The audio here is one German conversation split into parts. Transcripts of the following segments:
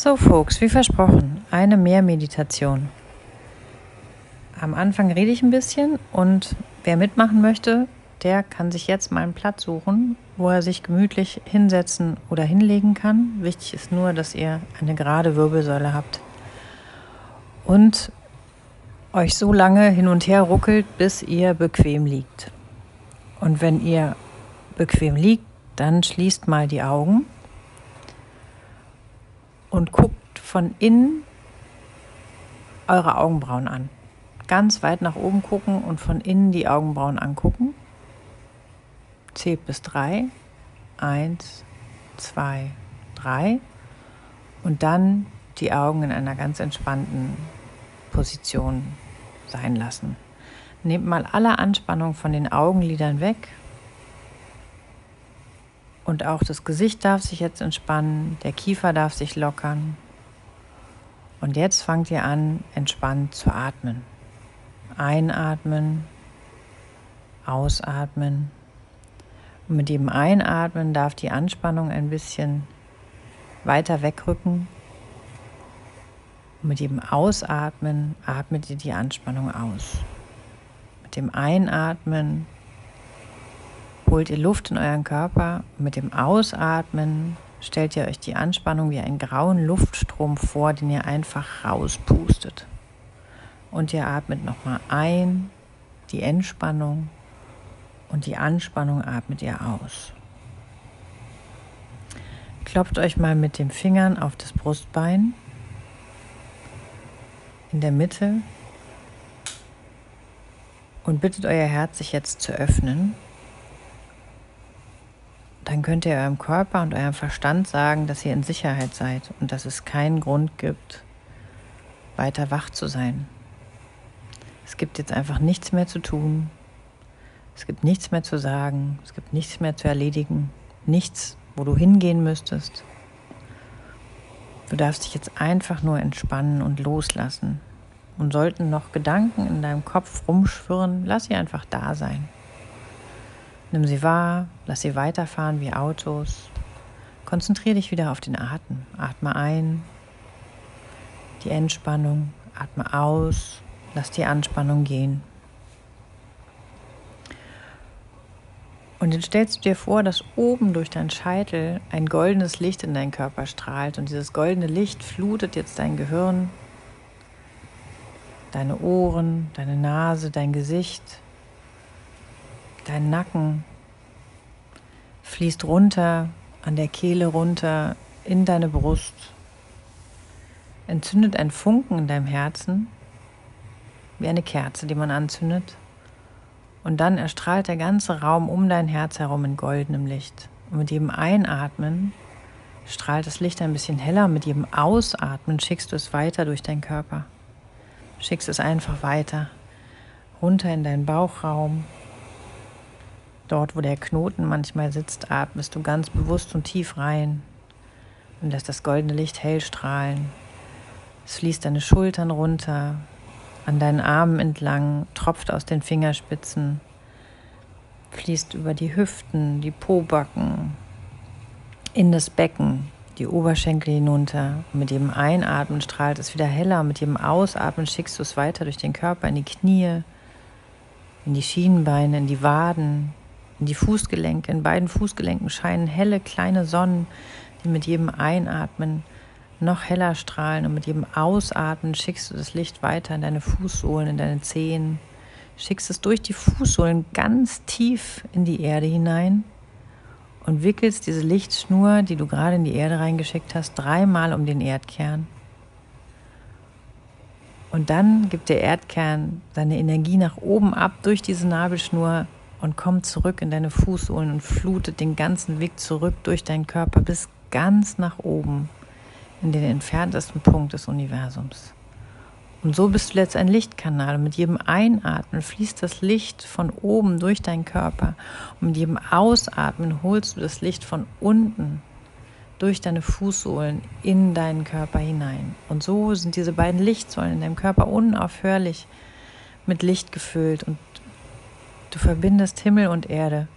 So, Folks, wie versprochen, eine Mehrmeditation. Am Anfang rede ich ein bisschen und wer mitmachen möchte, der kann sich jetzt mal einen Platz suchen, wo er sich gemütlich hinsetzen oder hinlegen kann. Wichtig ist nur, dass ihr eine gerade Wirbelsäule habt und euch so lange hin und her ruckelt, bis ihr bequem liegt. Und wenn ihr bequem liegt, dann schließt mal die Augen und guckt von innen eure Augenbrauen an. Ganz weit nach oben gucken und von innen die Augenbrauen angucken. Zählt bis drei. Eins, zwei, drei. Und dann die Augen in einer ganz entspannten Position sein lassen. Nehmt mal alle Anspannung von den Augenlidern weg und auch das Gesicht darf sich jetzt entspannen, der Kiefer darf sich lockern. Und jetzt fangt ihr an, entspannt zu atmen. Einatmen, ausatmen. Und mit jedem Einatmen darf die Anspannung ein bisschen weiter wegrücken. Und mit jedem Ausatmen atmet ihr die Anspannung aus. Mit dem Einatmen holt ihr Luft in euren Körper. Mit dem Ausatmen stellt ihr euch die Anspannung wie einen grauen Luftstrom vor, den ihr einfach rauspustet. Und ihr atmet nochmal ein, die Entspannung und die Anspannung atmet ihr aus. Klopft euch mal mit den Fingern auf das Brustbein in der Mitte und bittet euer Herz, sich jetzt zu öffnen dann könnt ihr eurem Körper und eurem Verstand sagen, dass ihr in Sicherheit seid und dass es keinen Grund gibt, weiter wach zu sein. Es gibt jetzt einfach nichts mehr zu tun. Es gibt nichts mehr zu sagen. Es gibt nichts mehr zu erledigen. Nichts, wo du hingehen müsstest. Du darfst dich jetzt einfach nur entspannen und loslassen. Und sollten noch Gedanken in deinem Kopf rumschwirren, lass sie einfach da sein. Nimm sie wahr, lass sie weiterfahren wie Autos. Konzentriere dich wieder auf den Atem. Atme ein, die Entspannung, atme aus, lass die Anspannung gehen. Und dann stellst du dir vor, dass oben durch deinen Scheitel ein goldenes Licht in deinen Körper strahlt. Und dieses goldene Licht flutet jetzt dein Gehirn, deine Ohren, deine Nase, dein Gesicht, Dein Nacken fließt runter, an der Kehle runter, in deine Brust. Entzündet ein Funken in deinem Herzen, wie eine Kerze, die man anzündet. Und dann erstrahlt der ganze Raum um dein Herz herum in goldenem Licht. Und mit jedem Einatmen strahlt das Licht ein bisschen heller. Mit jedem Ausatmen schickst du es weiter durch deinen Körper. Schickst es einfach weiter. Runter in deinen Bauchraum, Dort, wo der Knoten manchmal sitzt, atmest du ganz bewusst und tief rein und lässt das goldene Licht hell strahlen. Es fließt deine Schultern runter, an deinen Armen entlang, tropft aus den Fingerspitzen, fließt über die Hüften, die Pobacken, in das Becken, die Oberschenkel hinunter. Und mit jedem Einatmen strahlt es wieder heller. Mit jedem Ausatmen schickst du es weiter durch den Körper in die Knie, in die Schienenbeine, in die Waden, die Fußgelenke, in beiden Fußgelenken scheinen helle kleine Sonnen, die mit jedem Einatmen noch heller strahlen und mit jedem Ausatmen schickst du das Licht weiter in deine Fußsohlen, in deine Zehen, schickst es durch die Fußsohlen ganz tief in die Erde hinein und wickelst diese Lichtschnur, die du gerade in die Erde reingeschickt hast, dreimal um den Erdkern. Und dann gibt der Erdkern seine Energie nach oben ab durch diese Nabelschnur und kommt zurück in deine Fußsohlen und flutet den ganzen Weg zurück durch deinen Körper bis ganz nach oben in den entferntesten Punkt des Universums. Und so bist du jetzt ein Lichtkanal. Und mit jedem Einatmen fließt das Licht von oben durch deinen Körper. Und mit jedem Ausatmen holst du das Licht von unten durch deine Fußsohlen in deinen Körper hinein. Und so sind diese beiden Lichtsäulen in deinem Körper unaufhörlich mit Licht gefüllt und Du verbindest Himmel und Erde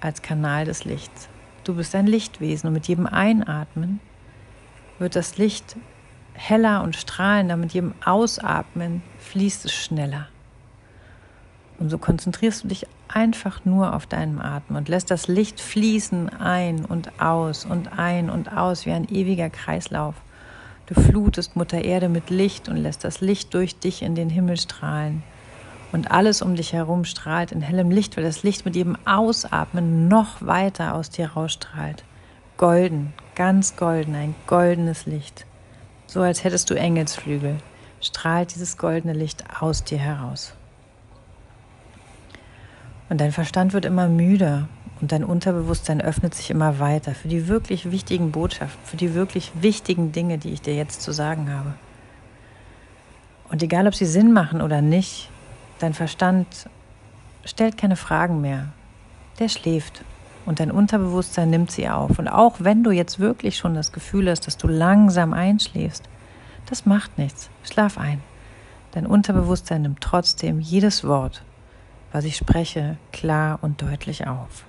als Kanal des Lichts. Du bist ein Lichtwesen und mit jedem Einatmen wird das Licht heller und strahlender. Mit jedem Ausatmen fließt es schneller. Und so konzentrierst du dich einfach nur auf deinen Atem und lässt das Licht fließen ein und aus und ein und aus wie ein ewiger Kreislauf. Du flutest Mutter Erde mit Licht und lässt das Licht durch dich in den Himmel strahlen. Und alles um dich herum strahlt in hellem Licht, weil das Licht mit jedem Ausatmen noch weiter aus dir rausstrahlt. Golden, ganz golden, ein goldenes Licht. So als hättest du Engelsflügel, strahlt dieses goldene Licht aus dir heraus. Und dein Verstand wird immer müder und dein Unterbewusstsein öffnet sich immer weiter für die wirklich wichtigen Botschaften, für die wirklich wichtigen Dinge, die ich dir jetzt zu sagen habe. Und egal, ob sie Sinn machen oder nicht, dein Verstand stellt keine Fragen mehr. Der schläft und dein Unterbewusstsein nimmt sie auf. Und auch wenn du jetzt wirklich schon das Gefühl hast, dass du langsam einschläfst, das macht nichts. Schlaf ein. Dein Unterbewusstsein nimmt trotzdem jedes Wort was ich spreche, klar und deutlich auf.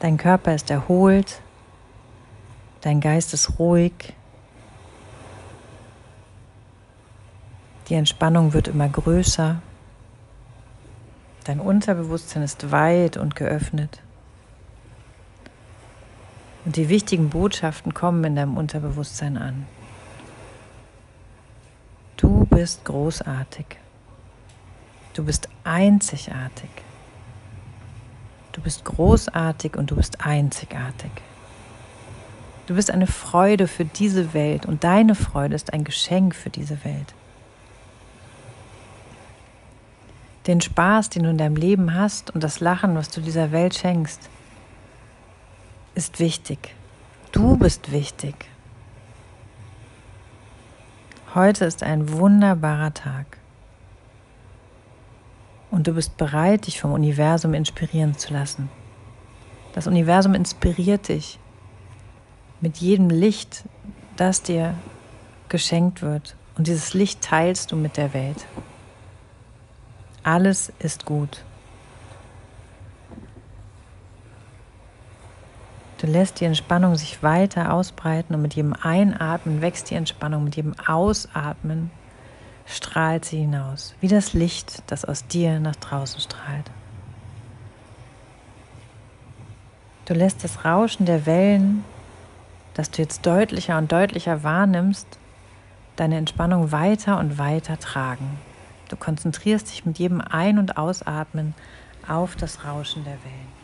Dein Körper ist erholt, dein Geist ist ruhig, die Entspannung wird immer größer, dein Unterbewusstsein ist weit und geöffnet. Und die wichtigen Botschaften kommen in deinem Unterbewusstsein an. Du bist großartig. Du bist einzigartig. Du bist großartig und du bist einzigartig. Du bist eine Freude für diese Welt und deine Freude ist ein Geschenk für diese Welt. Den Spaß, den du in deinem Leben hast und das Lachen, was du dieser Welt schenkst, ist wichtig. Du bist wichtig. Heute ist ein wunderbarer Tag und du bist bereit, dich vom Universum inspirieren zu lassen. Das Universum inspiriert dich mit jedem Licht, das dir geschenkt wird. Und dieses Licht teilst du mit der Welt. Alles ist gut. Du lässt die Entspannung sich weiter ausbreiten und mit jedem Einatmen wächst die Entspannung, mit jedem Ausatmen strahlt sie hinaus, wie das Licht, das aus dir nach draußen strahlt. Du lässt das Rauschen der Wellen, das du jetzt deutlicher und deutlicher wahrnimmst, deine Entspannung weiter und weiter tragen. Du konzentrierst dich mit jedem Ein- und Ausatmen auf das Rauschen der Wellen.